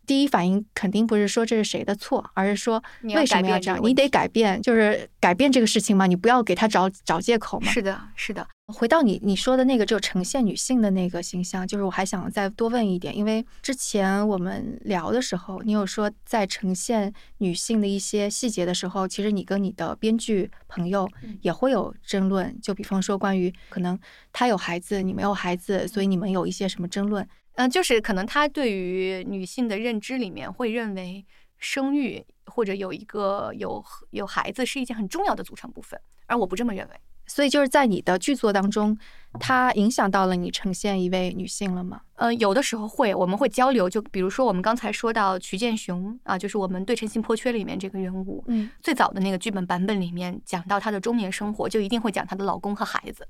第一反应肯定不是说这是谁的错，而是说你为什么要这样？你得改变，就是改变这个事情嘛，你不要给他找找借口嘛。是的，是的，回到你你说的那个，就呈现女性的那个形象，就是我还想再多问一点，因为之前我们聊的时候，你有说在呈现女性的一些细节的时候，其实你跟你的编剧朋友嗯也会有争论，就比方说关于可能他有孩子，你没有孩子，所以你们有一些什么争论？嗯，就是可能他对于女性的认知里面会认为生育或者有一个有有孩子是一件很重要的组成部分，而我不这么认为。所以就是在你的剧作当中，它影响到了你呈现一位女性了吗？呃，有的时候会，我们会交流，就比如说我们刚才说到瞿建雄啊，就是我们《对称性破缺》里面这个人物，嗯最早的那个剧本版本里面讲到她的中年生活，就一定会讲她的老公和孩子。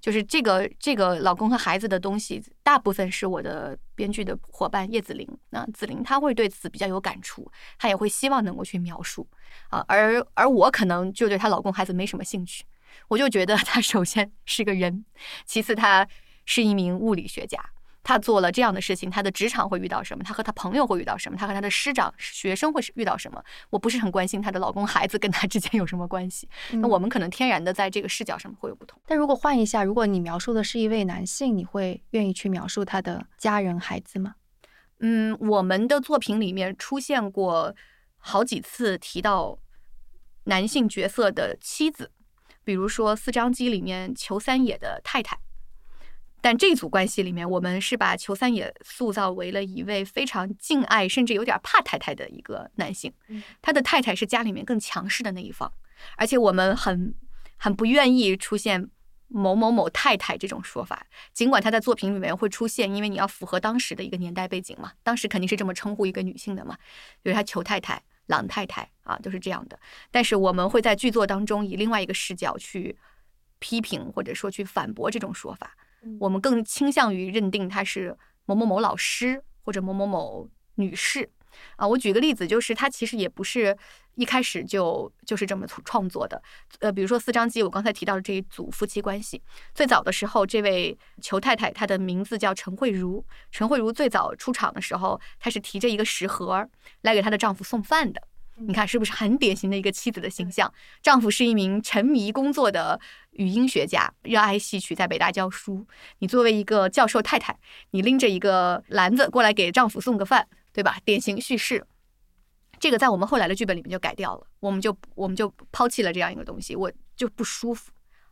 就是这个这个老公和孩子的东西，大部分是我的编剧的伙伴叶子玲。那子玲她会对此比较有感触，她也会希望能够去描述啊，而而我可能就对她老公孩子没什么兴趣，我就觉得她首先是个人，其次她是一名物理学家。他做了这样的事情，他的职场会遇到什么？他和他朋友会遇到什么？他和他的师长、学生会遇到什么？我不是很关心她的老公、孩子跟她之间有什么关系。那我们可能天然的在这个视角上会有不同。但如果换一下，如果你描述的是一位男性，你会愿意去描述他的家人、孩子吗？嗯，我们的作品里面出现过好几次提到男性角色的妻子，比如说四张机里面裘三野的太太。但这组关系里面，我们是把裘三也塑造为了一位非常敬爱甚至有点怕太太的一个男性。他的太太是家里面更强势的那一方，而且我们很很不愿意出现某某某太太这种说法，尽管他在作品里面会出现，因为你要符合当时的一个年代背景嘛，当时肯定是这么称呼一个女性的嘛，比如他裘太太、郎太太啊，都是这样的。但是我们会在剧作当中以另外一个视角去批评或者说去反驳这种说法，我们更倾向于认定她是某某某老师或者某某某女士。啊，我举个例子，就是他其实也不是一开始就就是这么创作的。呃，比如说四张机，我刚才提到的这一组夫妻关系，最早的时候，这位裘太太她的名字叫陈慧茹。陈慧茹最早出场的时候，她是提着一个食盒来给她的丈夫送饭的。你看是不是很典型的一个妻子的形象？丈夫是一名沉迷工作的语音学家，热爱戏曲，在北大教书。你作为一个教授太太，你拎着一个篮子过来给丈夫送个饭。对吧？典型叙事，这个在我们后来的剧本里面就改掉了，我们就我们就抛弃了这样一个东西，我就不舒服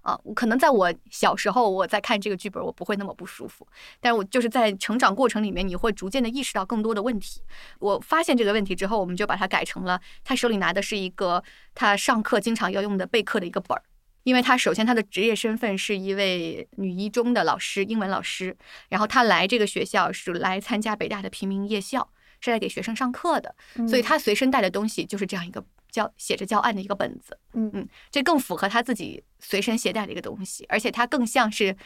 啊。可能在我小时候，我在看这个剧本，我不会那么不舒服，但是我就是在成长过程里面，你会逐渐的意识到更多的问题。我发现这个问题之后，我们就把它改成了，他手里拿的是一个他上课经常要用的备课的一个本儿，因为他首先他的职业身份是一位女一中的老师，英文老师，然后他来这个学校是来参加北大的平民夜校。是来给学生上课的，所以他随身带的东西就是这样一个教写着教案的一个本子。嗯嗯，这更符合他自己随身携带的一个东西，而且它更像是。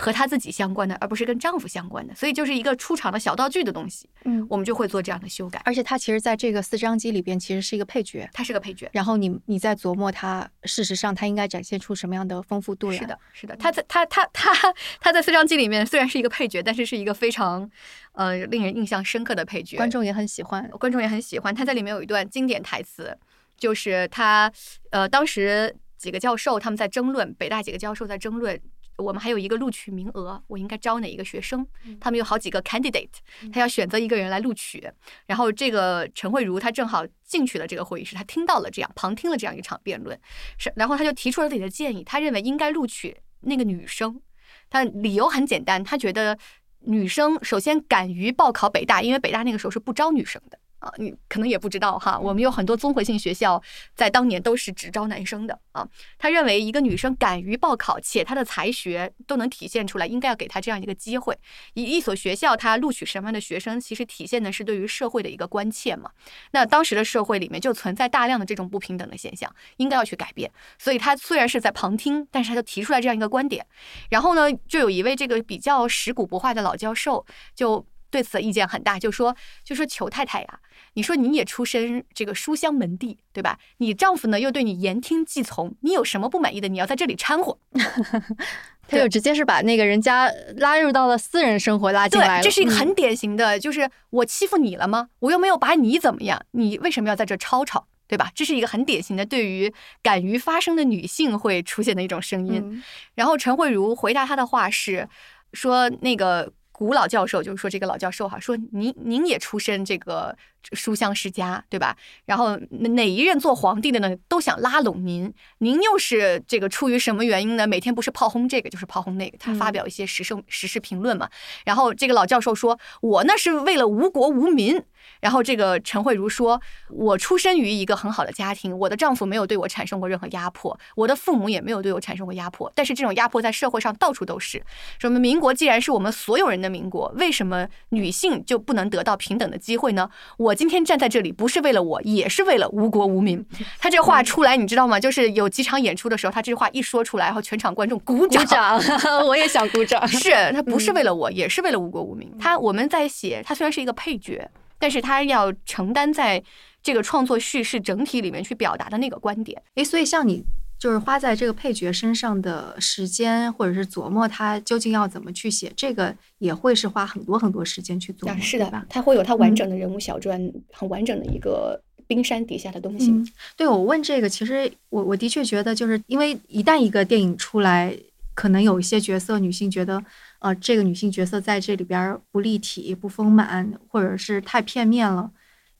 和她自己相关的，而不是跟丈夫相关的，所以就是一个出场的小道具的东西。嗯，我们就会做这样的修改。而且她其实在这个四张机里边，其实是一个配角，她是个配角。然后你你在琢磨她，事实上她应该展现出什么样的丰富度来？是的，是的。她在她她她她在四张机里面虽然是一个配角，但是是一个非常呃令人印象深刻的配角，观众也很喜欢，观众也很喜欢。他在里面有一段经典台词，就是他呃当时几个教授他们在争论，北大几个教授在争论。我们还有一个录取名额，我应该招哪一个学生？他们有好几个 candidate，他要选择一个人来录取。然后这个陈慧茹她正好进去了这个会议室，她听到了这样旁听了这样一场辩论，是然后她就提出了自己的建议，她认为应该录取那个女生。她理由很简单，她觉得女生首先敢于报考北大，因为北大那个时候是不招女生的。啊，你可能也不知道哈，我们有很多综合性学校在当年都是只招男生的啊。他认为一个女生敢于报考，且她的才学都能体现出来，应该要给她这样一个机会。一一所学校，它录取什么样的学生，其实体现的是对于社会的一个关切嘛。那当时的社会里面就存在大量的这种不平等的现象，应该要去改变。所以他虽然是在旁听，但是他就提出来这样一个观点。然后呢，就有一位这个比较食古不化的老教授就。对此意见很大，就说就说裘太太呀，你说你也出身这个书香门第，对吧？你丈夫呢又对你言听计从，你有什么不满意的？你要在这里掺和，他就直接是把那个人家拉入到了私人生活拉进来了。这是一个很典型的，就是我欺负你了吗？我又没有把你怎么样，你为什么要在这吵吵，对吧？这是一个很典型的对于敢于发声的女性会出现的一种声音。然后陈慧茹回答他的话是说那个。古老教授就是说，这个老教授哈，说您您也出身这个书香世家，对吧？然后哪一任做皇帝的呢，都想拉拢您，您又是这个出于什么原因呢？每天不是炮轰这个，就是炮轰那个。他发表一些时事时事评论嘛。然后这个老教授说，我那是为了无国无民。然后这个陈慧茹说：“我出生于一个很好的家庭，我的丈夫没有对我产生过任何压迫，我的父母也没有对我产生过压迫。但是这种压迫在社会上到处都是。说明民国既然是我们所有人的民国，为什么女性就不能得到平等的机会呢？我今天站在这里，不是为了我，也是为了无国无民。他这话出来，你知道吗？就是有几场演出的时候，他这句话一说出来，然后全场观众鼓掌鼓掌，我也想鼓掌。是他不是为了我，也是为了无国无民。他我们在写，他虽然是一个配角。”但是他要承担在这个创作叙事整体里面去表达的那个观点，诶，所以像你就是花在这个配角身上的时间，或者是琢磨他究竟要怎么去写，这个也会是花很多很多时间去做。是的吧？他会有他完整的人物小传，很完整的一个冰山底下的东西。对我问这个，其实我我的确觉得，就是因为一旦一个电影出来，可能有一些角色女性觉得。呃，这个女性角色在这里边不立体、不丰满，或者是太片面了。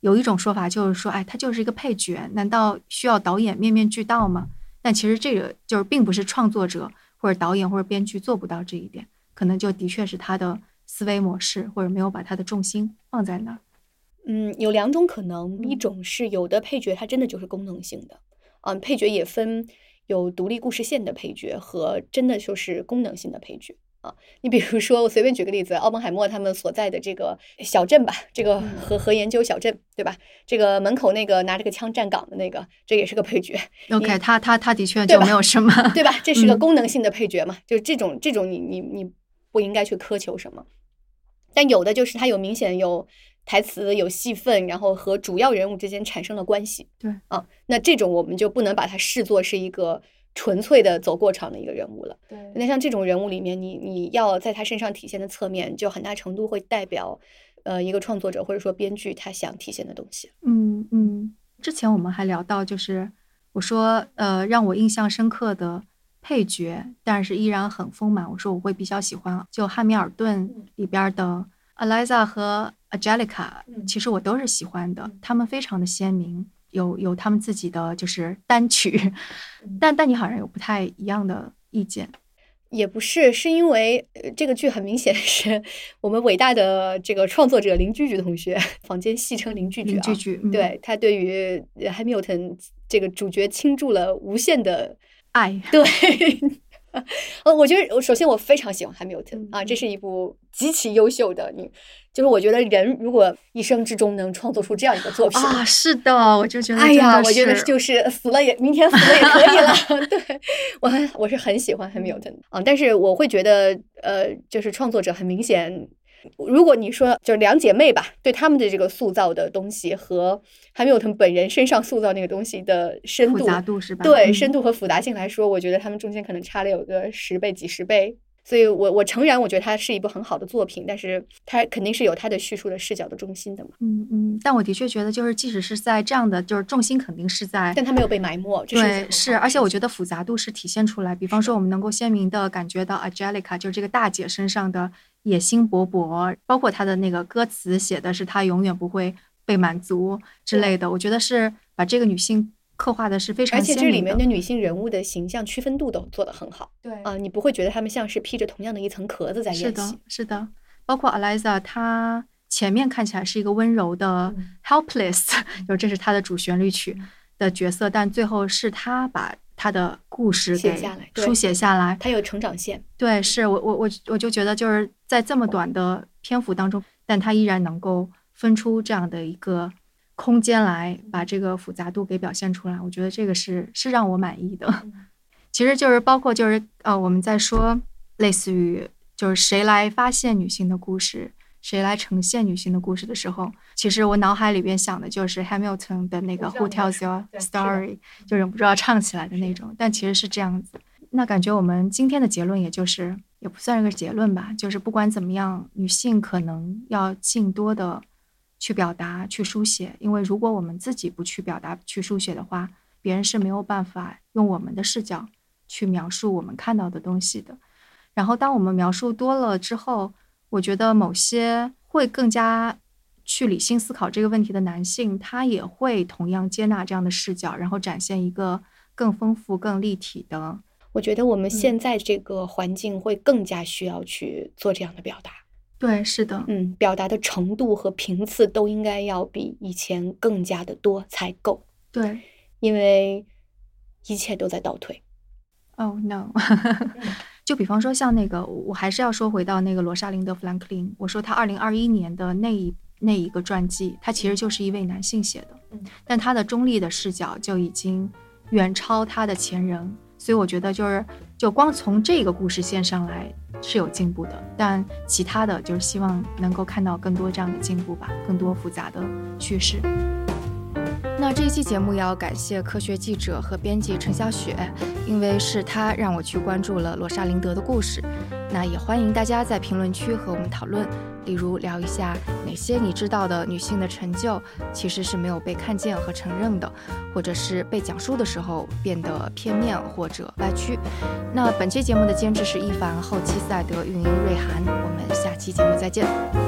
有一种说法就是说，哎，她就是一个配角，难道需要导演面面俱到吗？但其实这个就是并不是创作者或者导演或者编剧做不到这一点，可能就的确是他的思维模式或者没有把他的重心放在那儿。嗯，有两种可能，一种是有的配角他真的就是功能性的。嗯，配角也分有独立故事线的配角和真的就是功能性的配角。啊，你比如说，我随便举个例子，奥本海默他们所在的这个小镇吧，这个核核研究小镇，对吧？这个门口那个拿着个枪站岗的那个，这也是个配角。OK，他他他的确就没有什么，对吧？这是个功能性的配角嘛？就是这种这种，你你你不应该去苛求什么。但有的就是他有明显有台词、有戏份，然后和主要人物之间产生了关系。对啊，那这种我们就不能把它视作是一个。纯粹的走过场的一个人物了。对，那像这种人物里面，你你要在他身上体现的侧面，就很大程度会代表，呃，一个创作者或者说编剧他想体现的东西。嗯嗯。之前我们还聊到，就是我说，呃，让我印象深刻的配角，但是依然很丰满。我说我会比较喜欢，就《汉密尔顿》里边的 Eliza 和 Angelica，其实我都是喜欢的，他们非常的鲜明。有有他们自己的就是单曲，但但你好像有不太一样的意见，也不是，是因为这个剧很明显是我们伟大的这个创作者林居居同学，坊间戏称林居居啊，对他对于 Hamilton 这个主角倾注了无限的爱，对。呃，我觉得，首先我非常喜欢《Hamilton》啊，这是一部极其优秀的。你就是我觉得人如果一生之中能创作出这样一个作品啊，是的，我就觉得，哎呀，我觉得就是死了也明天死了也可以了。对我我是很喜欢《Hamilton》啊，但是我会觉得，呃，就是创作者很明显。如果你说就是两姐妹吧，对他们的这个塑造的东西和还没有他们本人身上塑造那个东西的深度、复杂度是吧？对，深度和复杂性来说，我觉得他们中间可能差了有个十倍、几十倍。所以，我我诚然，我觉得它是一部很好的作品，但是它肯定是有它的叙述的视角的中心的嘛。嗯嗯。但我的确觉得，就是即使是在这样的，就是重心肯定是在，但它没有被埋没。对，是，而且我觉得复杂度是体现出来。比方说，我们能够鲜明的感觉到 Angelica 就是这个大姐身上的。野心勃勃，包括他的那个歌词写的是他永远不会被满足之类的，我觉得是把这个女性刻画的是非常，而且这里面的女性人物的形象区分度都做得很好。对啊，你不会觉得她们像是披着同样的一层壳子在演戏。是的，是的。包括 Eliza，她前面看起来是一个温柔的 helpless，就这是她的主旋律曲的角色，但最后是她把。他的故事给书写下来，他有成长线。对，是我我我我就觉得就是在这么短的篇幅当中，但他依然能够分出这样的一个空间来，把这个复杂度给表现出来。我觉得这个是是让我满意的。其实就是包括就是呃，我们在说类似于就是谁来发现女性的故事。谁来呈现女性的故事的时候，其实我脑海里边想的就是 Hamilton 的那个 Who tells your story，就忍不住要唱起来的那种。但其实是这样子，那感觉我们今天的结论也就是也不算是个结论吧，就是不管怎么样，女性可能要尽多的去表达、去书写，因为如果我们自己不去表达、去书写的话，别人是没有办法用我们的视角去描述我们看到的东西的。然后当我们描述多了之后，我觉得某些会更加去理性思考这个问题的男性，他也会同样接纳这样的视角，然后展现一个更丰富、更立体的。我觉得我们现在这个环境会更加需要去做这样的表达。对，是的，嗯，表达的程度和频次都应该要比以前更加的多才够。对，因为一切都在倒退。Oh no！就比方说，像那个，我还是要说回到那个罗莎琳德·弗兰克林。我说他二零二一年的那一那一个传记，他其实就是一位男性写的，但他的中立的视角就已经远超他的前人。所以我觉得，就是就光从这个故事线上来是有进步的，但其他的就是希望能够看到更多这样的进步吧，更多复杂的叙事。那这一期节目要感谢科学记者和编辑陈小雪，因为是她让我去关注了罗莎琳德的故事。那也欢迎大家在评论区和我们讨论，例如聊一下哪些你知道的女性的成就其实是没有被看见和承认的，或者是被讲述的时候变得片面或者歪曲。那本期节目的监制是一凡，后期赛德，运营瑞涵。我们下期节目再见。